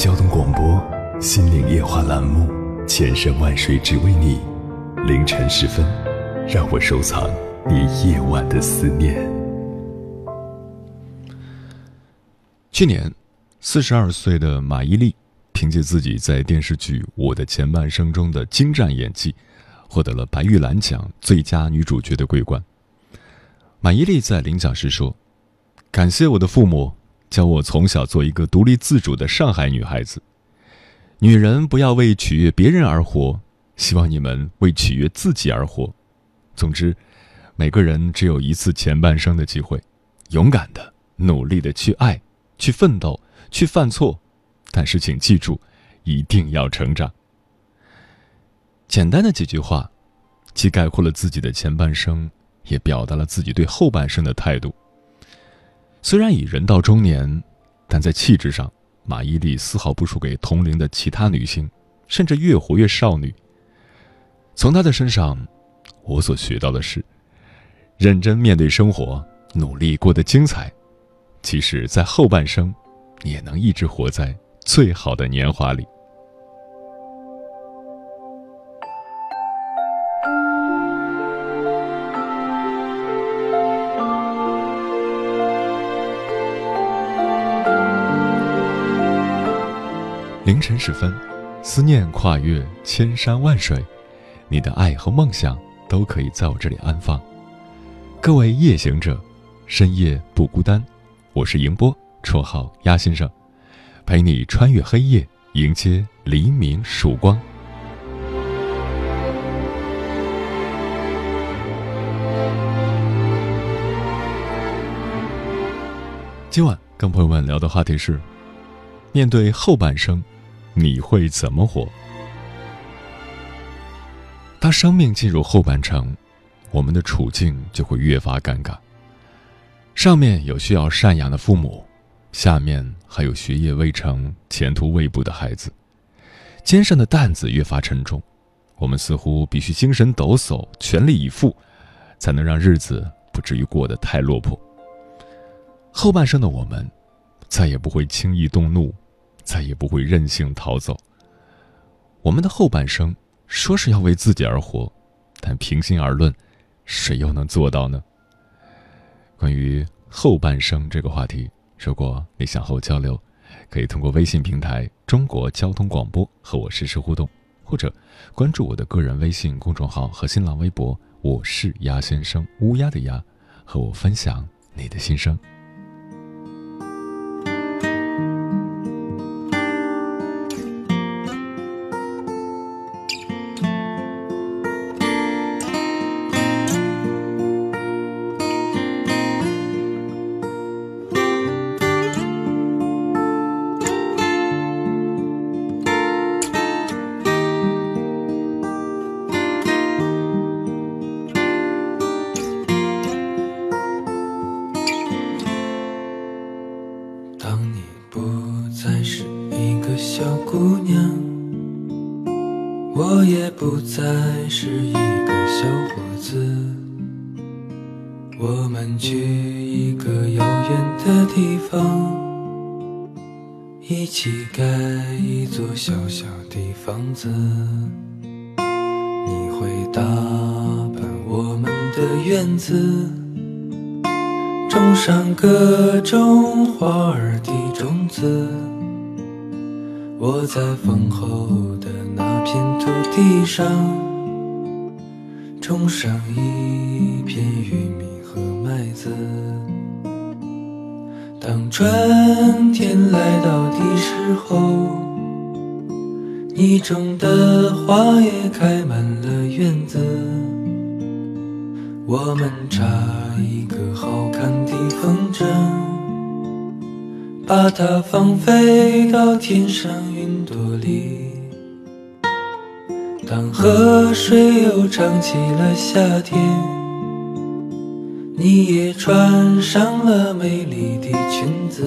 交通广播《心灵夜话》栏目，千山万水只为你，凌晨时分，让我收藏你夜晚的思念。去年，四十二岁的马伊琍凭借自己在电视剧《我的前半生》中的精湛演技，获得了白玉兰奖最佳女主角的桂冠。马伊琍在领奖时说：“感谢我的父母。”教我从小做一个独立自主的上海女孩子。女人不要为取悦别人而活，希望你们为取悦自己而活。总之，每个人只有一次前半生的机会，勇敢的、努力的去爱、去奋斗、去犯错，但是请记住，一定要成长。简单的几句话，既概括了自己的前半生，也表达了自己对后半生的态度。虽然已人到中年，但在气质上，马伊琍丝毫不输给同龄的其他女性，甚至越活越少女。从她的身上，我所学到的是：认真面对生活，努力过得精彩。即使在后半生，也能一直活在最好的年华里。凌晨时分，思念跨越千山万水，你的爱和梦想都可以在我这里安放。各位夜行者，深夜不孤单。我是迎波，绰号鸭先生，陪你穿越黑夜，迎接黎明曙光。今晚跟朋友们聊的话题是：面对后半生。你会怎么活？当生命进入后半程，我们的处境就会越发尴尬。上面有需要赡养的父母，下面还有学业未成、前途未卜的孩子，肩上的担子越发沉重。我们似乎必须精神抖擞、全力以赴，才能让日子不至于过得太落魄。后半生的我们，再也不会轻易动怒。再也不会任性逃走。我们的后半生说是要为自己而活，但平心而论，谁又能做到呢？关于后半生这个话题，如果你想和我交流，可以通过微信平台“中国交通广播”和我实时互动，或者关注我的个人微信公众号和新浪微博“我是鸭先生”（乌鸦的鸭），和我分享你的心声。的院子，种上各种花儿的种子。我在丰厚的那片土地上，种上一片玉米和麦子。当春天来到的时候。你种的花也开满了院子，我们插一个好看的风筝，把它放飞到天上云朵里。当河水又唱起了夏天，你也穿上了美丽的裙子。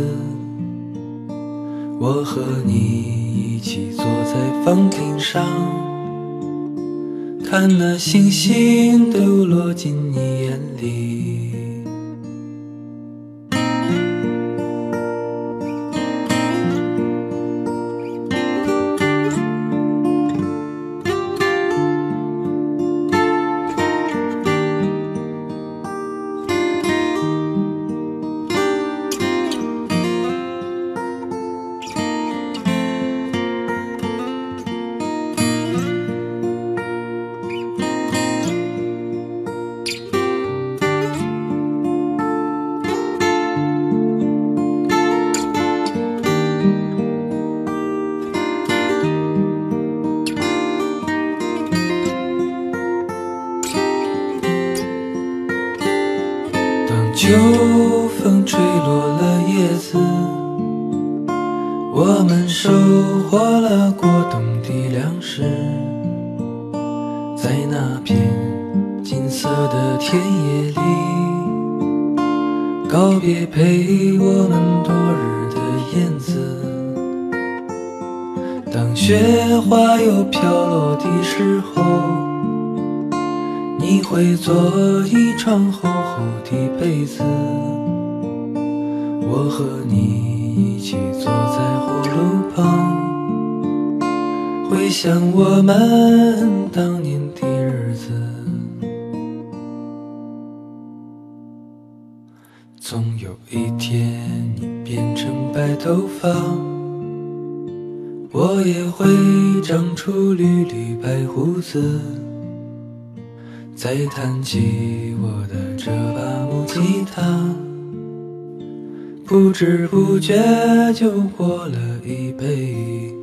我和你一起坐在房顶上，看那星星都落进你眼里。我们收获了过冬的粮食。在那片金色的田野里，告别陪我们多日的燕子。当雪花又飘落的时候。你会做一床厚厚的被子，我和你一起坐在旁，回想我们当年的日子。总有一天你变成白头发，我也会长出缕缕白胡子。再弹起我的这把木吉他，不知不觉就过了一辈。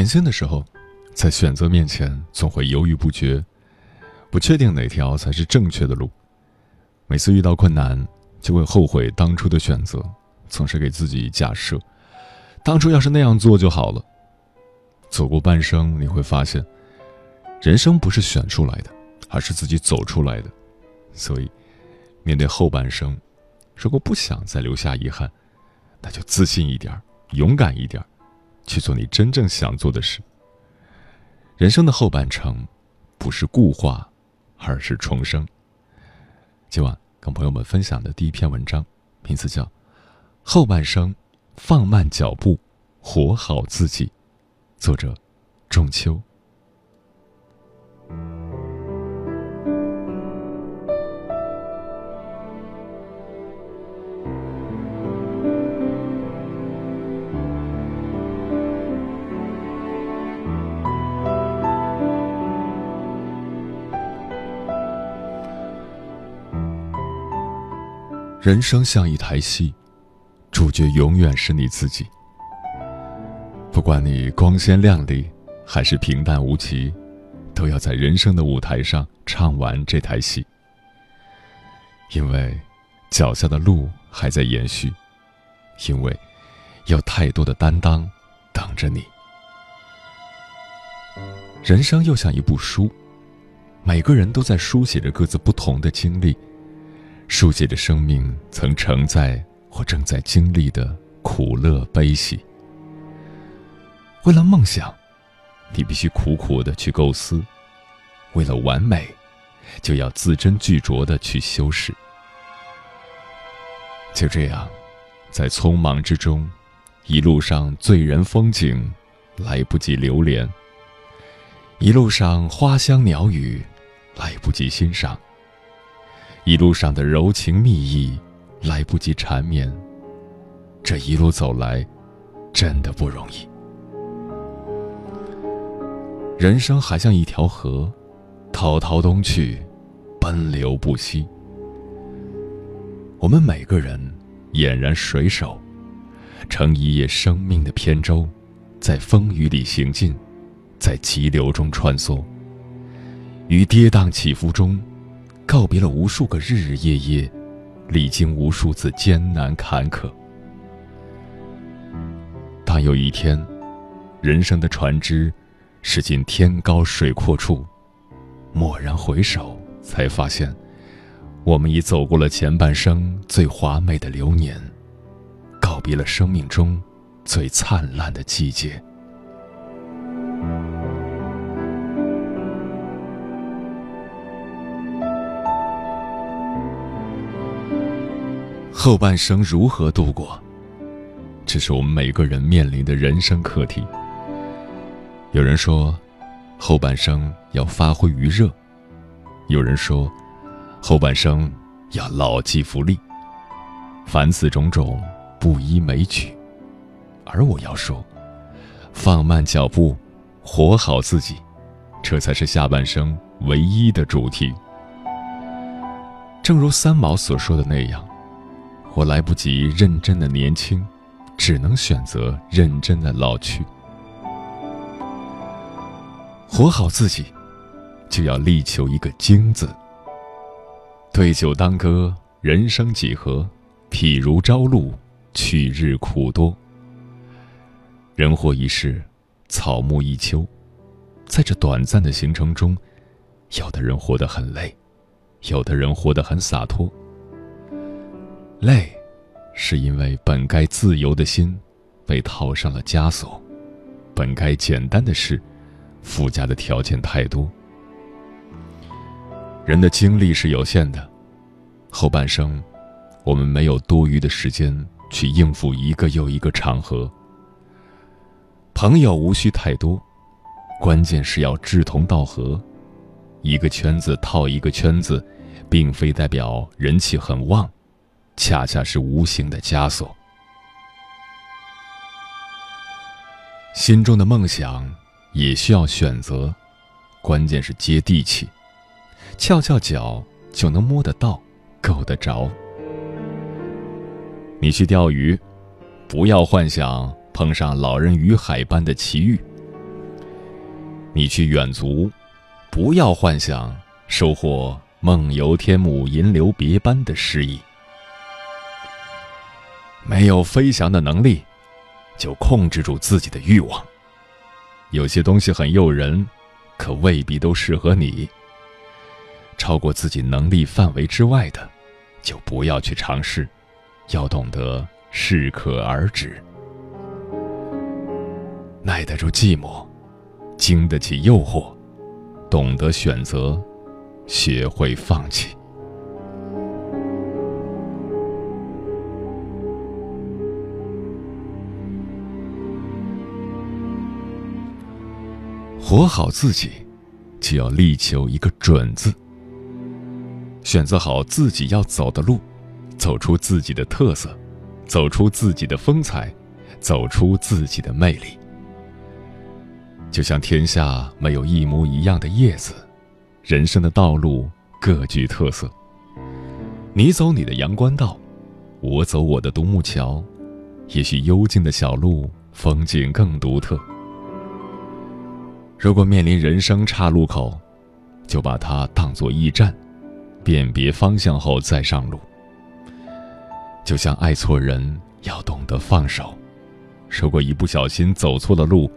年轻的时候，在选择面前总会犹豫不决，不确定哪条才是正确的路。每次遇到困难，就会后悔当初的选择，总是给自己假设，当初要是那样做就好了。走过半生，你会发现，人生不是选出来的，而是自己走出来的。所以，面对后半生，如果不想再留下遗憾，那就自信一点，勇敢一点。去做你真正想做的事。人生的后半程，不是固化，而是重生。今晚跟朋友们分享的第一篇文章，名字叫《后半生，放慢脚步，活好自己》，作者：仲秋。人生像一台戏，主角永远是你自己。不管你光鲜亮丽还是平淡无奇，都要在人生的舞台上唱完这台戏。因为脚下的路还在延续，因为有太多的担当等着你。人生又像一部书，每个人都在书写着各自不同的经历，书写着生命曾承载或正在经历的苦乐悲喜。为了梦想，你必须苦苦的去构思；为了完美，就要字斟句酌的去修饰。就这样，在匆忙之中，一路上醉人风景，来不及留恋；一路上花香鸟语，来不及欣赏；一路上的柔情蜜意，来不及缠绵。这一路走来，真的不容易。人生还像一条河，滔滔东去，奔流不息。我们每个人俨然水手，乘一叶生命的扁舟，在风雨里行进，在急流中穿梭，于跌宕起伏中，告别了无数个日日夜夜，历经无数次艰难坎坷。当有一天，人生的船只驶进天高水阔处，蓦然回首，才发现。我们已走过了前半生最华美的流年，告别了生命中最灿烂的季节。后半生如何度过，这是我们每个人面临的人生课题。有人说，后半生要发挥余热；有人说。后半生要牢记福利，凡此种种不一枚举，而我要说，放慢脚步，活好自己，这才是下半生唯一的主题。正如三毛所说的那样，我来不及认真的年轻，只能选择认真的老去。活好自己，就要力求一个“精”字。对酒当歌，人生几何？譬如朝露，去日苦多。人活一世，草木一秋，在这短暂的行程中，有的人活得很累，有的人活得很洒脱。累，是因为本该自由的心，被套上了枷锁；本该简单的事，附加的条件太多。人的精力是有限的，后半生，我们没有多余的时间去应付一个又一个场合。朋友无需太多，关键是要志同道合。一个圈子套一个圈子，并非代表人气很旺，恰恰是无形的枷锁。心中的梦想也需要选择，关键是接地气。翘翘脚就能摸得到，够得着。你去钓鱼，不要幻想碰上老人与海般的奇遇；你去远足，不要幻想收获梦游天姥银留别般的诗意。没有飞翔的能力，就控制住自己的欲望。有些东西很诱人，可未必都适合你。超过自己能力范围之外的，就不要去尝试，要懂得适可而止，耐得住寂寞，经得起诱惑，懂得选择，学会放弃。活好自己，就要力求一个“准”字。选择好自己要走的路，走出自己的特色，走出自己的风采，走出自己的魅力。就像天下没有一模一样的叶子，人生的道路各具特色。你走你的阳关道，我走我的独木桥，也许幽静的小路风景更独特。如果面临人生岔路口，就把它当作驿站。辨别方向后再上路，就像爱错人，要懂得放手。如果一不小心走错了路，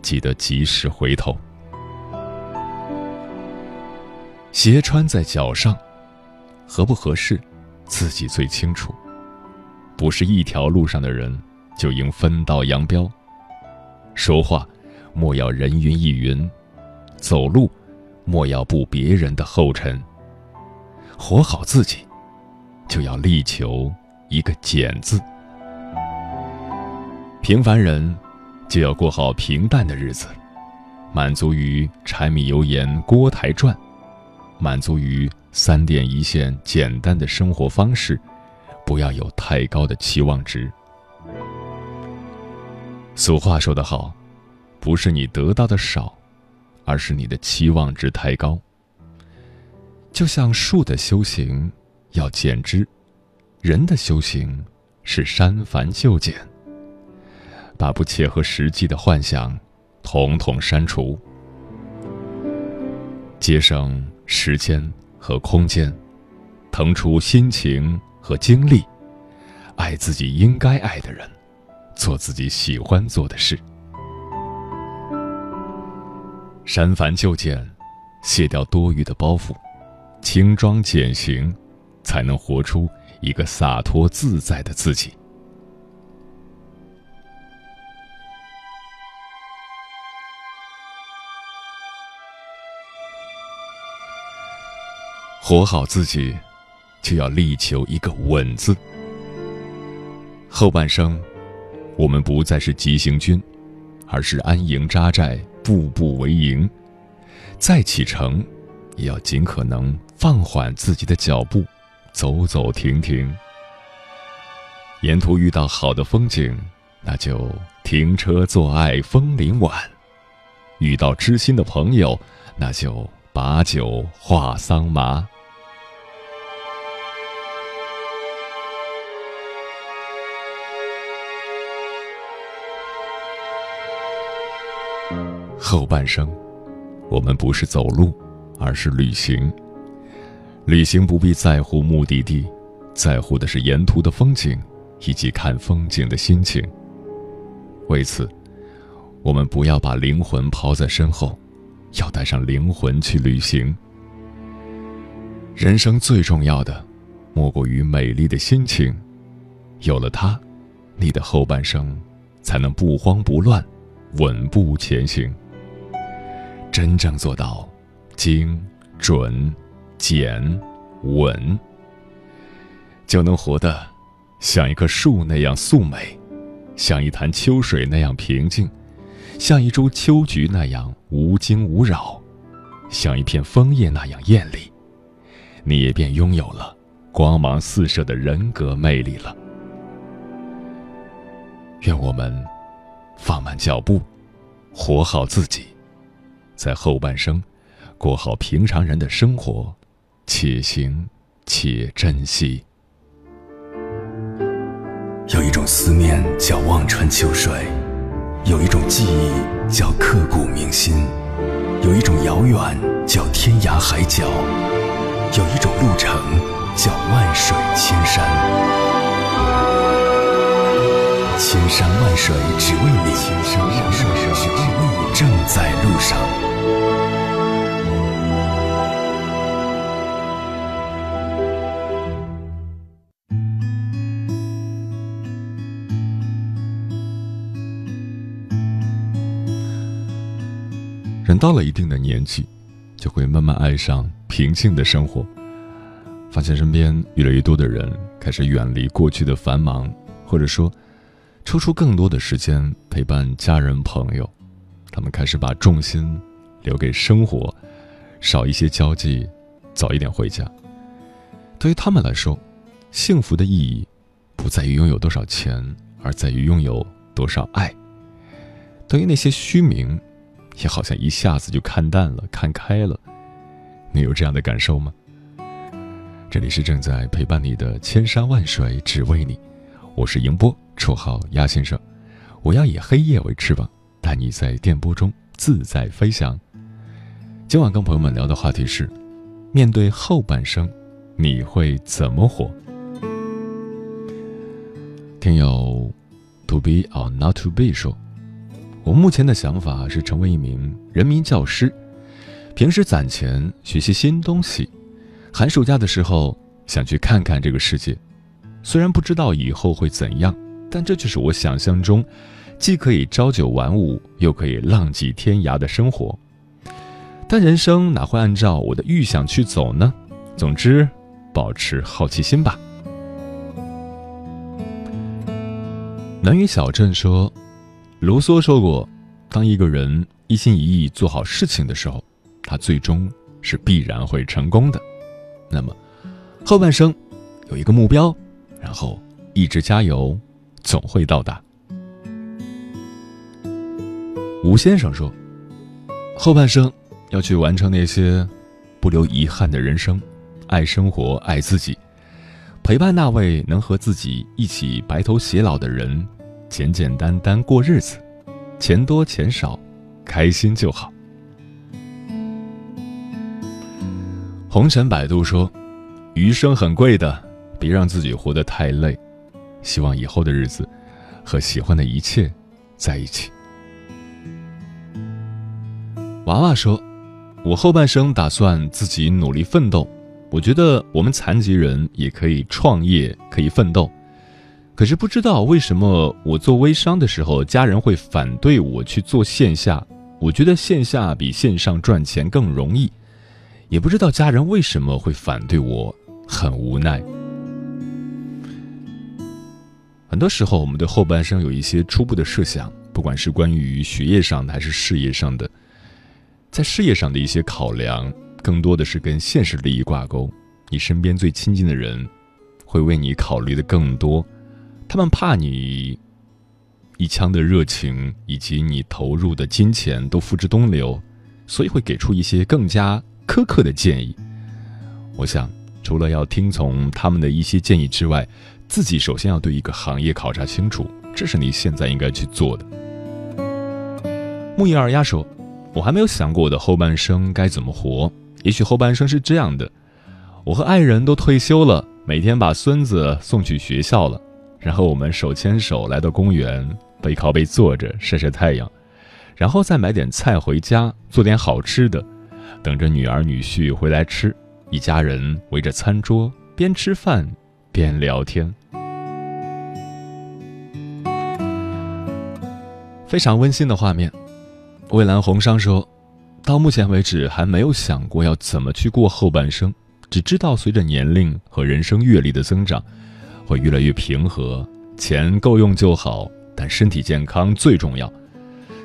记得及时回头。鞋穿在脚上，合不合适，自己最清楚。不是一条路上的人，就应分道扬镳。说话，莫要人云亦云；走路，莫要步别人的后尘。活好自己，就要力求一个简字。平凡人，就要过好平淡的日子，满足于柴米油盐锅台转，满足于三点一线简单的生活方式。不要有太高的期望值。俗话说得好，不是你得到的少，而是你的期望值太高。就像树的修行要剪枝，人的修行是删繁就简，把不切合实际的幻想统统删除，节省时间和空间，腾出心情。和精力，爱自己应该爱的人，做自己喜欢做的事，删繁就简，卸掉多余的包袱，轻装简行，才能活出一个洒脱自在的自己。活好自己。就要力求一个稳字。后半生，我们不再是急行军，而是安营扎寨，步步为营。再启程，也要尽可能放缓自己的脚步，走走停停。沿途遇到好的风景，那就停车坐爱枫林晚；遇到知心的朋友，那就把酒话桑麻。后半生，我们不是走路，而是旅行。旅行不必在乎目的地，在乎的是沿途的风景，以及看风景的心情。为此，我们不要把灵魂抛在身后，要带上灵魂去旅行。人生最重要的，莫过于美丽的心情。有了它，你的后半生才能不慌不乱，稳步前行。真正做到精、准、简、稳，就能活得像一棵树那样素美，像一潭秋水那样平静，像一株秋菊那样无惊无扰，像一片枫叶那样艳丽，你也便拥有了光芒四射的人格魅力了。愿我们放慢脚步，活好自己。在后半生，过好平常人的生活，且行且珍惜。有一种思念叫望穿秋水，有一种记忆叫刻骨铭心，有一种遥远叫天涯海角，有一种路程叫万水千山。千山万水只为你，千山万水只为你，正在路上。人到了一定的年纪，就会慢慢爱上平静的生活，发现身边越来越多的人开始远离过去的繁忙，或者说，抽出更多的时间陪伴家人朋友。他们开始把重心留给生活，少一些交际，早一点回家。对于他们来说，幸福的意义不在于拥有多少钱，而在于拥有多少爱。对于那些虚名。也好像一下子就看淡了，看开了。你有这样的感受吗？这里是正在陪伴你的千山万水，只为你。我是迎波，绰号鸭先生。我要以黑夜为翅膀，带你在电波中自在飞翔。今晚跟朋友们聊的话题是：面对后半生，你会怎么活？听友 to be or not to be 说。我目前的想法是成为一名人民教师，平时攒钱学习新东西，寒暑假的时候想去看看这个世界。虽然不知道以后会怎样，但这就是我想象中，既可以朝九晚五，又可以浪迹天涯的生活。但人生哪会按照我的预想去走呢？总之，保持好奇心吧。南语小镇说，卢梭说过，当一个人一心一意做好事情的时候，他最终是必然会成功的。那么，后半生有一个目标，然后一直加油，总会到达。吴先生说，后半生要去完成那些不留遗憾的人生。爱生活，爱自己，陪伴那位能和自己一起白头偕老的人，简简单单过日子，钱多钱少，开心就好。红尘百度说：“余生很贵的，别让自己活得太累。希望以后的日子，和喜欢的一切在一起。”娃娃说：“我后半生打算自己努力奋斗。”我觉得我们残疾人也可以创业，可以奋斗，可是不知道为什么我做微商的时候，家人会反对我去做线下。我觉得线下比线上赚钱更容易，也不知道家人为什么会反对我，很无奈。很多时候，我们对后半生有一些初步的设想，不管是关于学业上的还是事业上的，在事业上的一些考量。更多的是跟现实利益挂钩，你身边最亲近的人会为你考虑的更多，他们怕你一腔的热情以及你投入的金钱都付之东流，所以会给出一些更加苛刻的建议。我想，除了要听从他们的一些建议之外，自己首先要对一个行业考察清楚，这是你现在应该去做的。木叶二丫说：“我还没有想过我的后半生该怎么活。”也许后半生是这样的：我和爱人都退休了，每天把孙子送去学校了，然后我们手牵手来到公园，背靠背坐着晒晒太阳，然后再买点菜回家，做点好吃的，等着女儿女婿回来吃，一家人围着餐桌边吃饭边聊天，非常温馨的画面。蔚蓝红商说。到目前为止，还没有想过要怎么去过后半生，只知道随着年龄和人生阅历的增长，会越来越平和，钱够用就好，但身体健康最重要。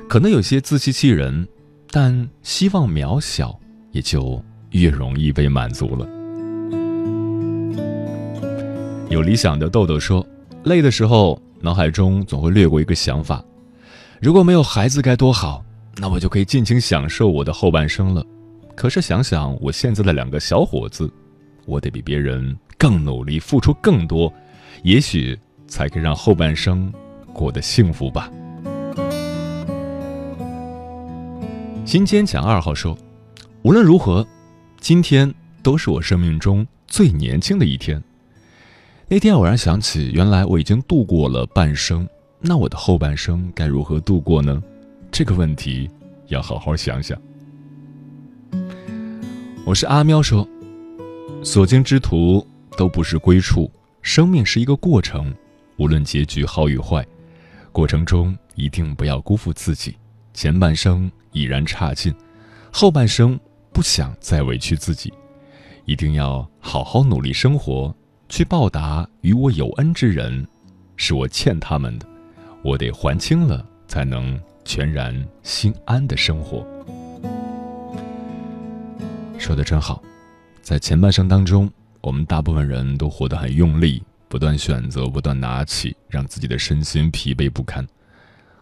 可能有些自欺欺人，但希望渺小，也就越容易被满足了。有理想的豆豆说，累的时候，脑海中总会掠过一个想法：如果没有孩子该多好。那我就可以尽情享受我的后半生了。可是想想我现在的两个小伙子，我得比别人更努力，付出更多，也许才可以让后半生过得幸福吧。新坚强二号说：“无论如何，今天都是我生命中最年轻的一天。那天偶然想起，原来我已经度过了半生，那我的后半生该如何度过呢？”这个问题要好好想想。我是阿喵说，所经之途都不是归处，生命是一个过程，无论结局好与坏，过程中一定不要辜负自己。前半生已然差劲，后半生不想再委屈自己，一定要好好努力生活，去报答与我有恩之人，是我欠他们的，我得还清了才能。全然心安的生活，说的真好。在前半生当中，我们大部分人都活得很用力，不断选择，不断拿起，让自己的身心疲惫不堪。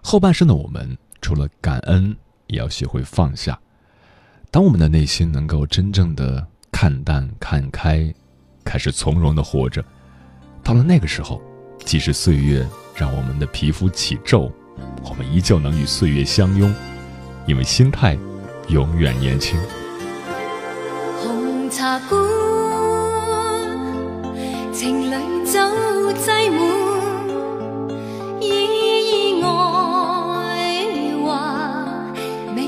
后半生的我们，除了感恩，也要学会放下。当我们的内心能够真正的看淡、看开，开始从容的活着，到了那个时候，即使岁月让我们的皮肤起皱。我们依旧能与岁月相拥，因为心态永远年轻。红茶馆，情侣酒挤满，意外话未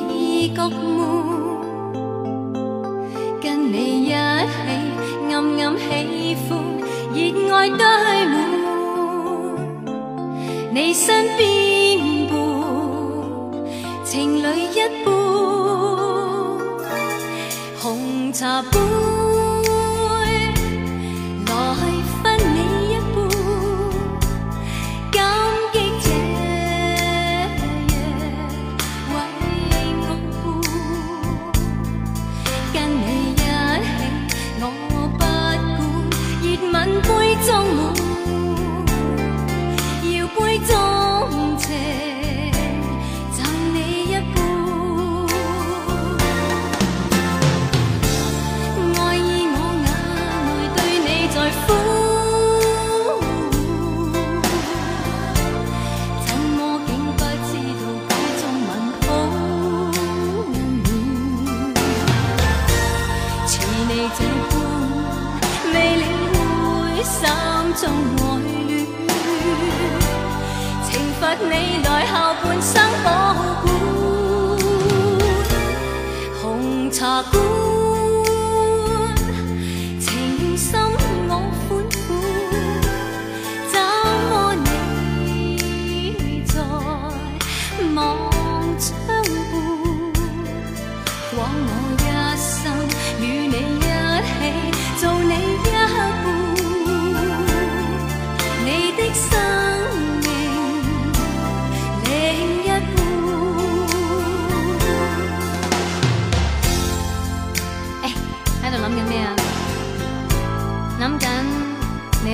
觉闷。你任喜欢，热爱堆满你身边，伴情侣一般，红茶杯。中爱恋，惩罚你来后半生保管，红茶馆。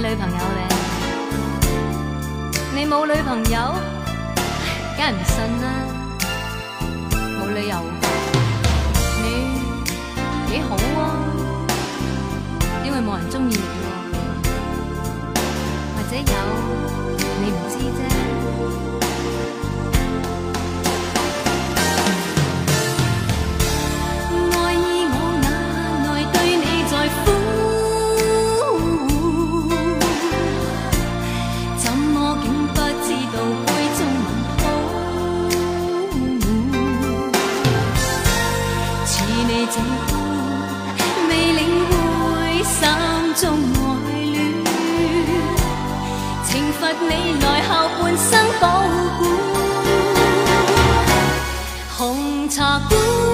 女朋友咧？你冇女朋友？梗系唔信啦，冇理由。你几好啊，因为冇人中意你？或者有你唔知啫。你来后半生保管。红茶馆。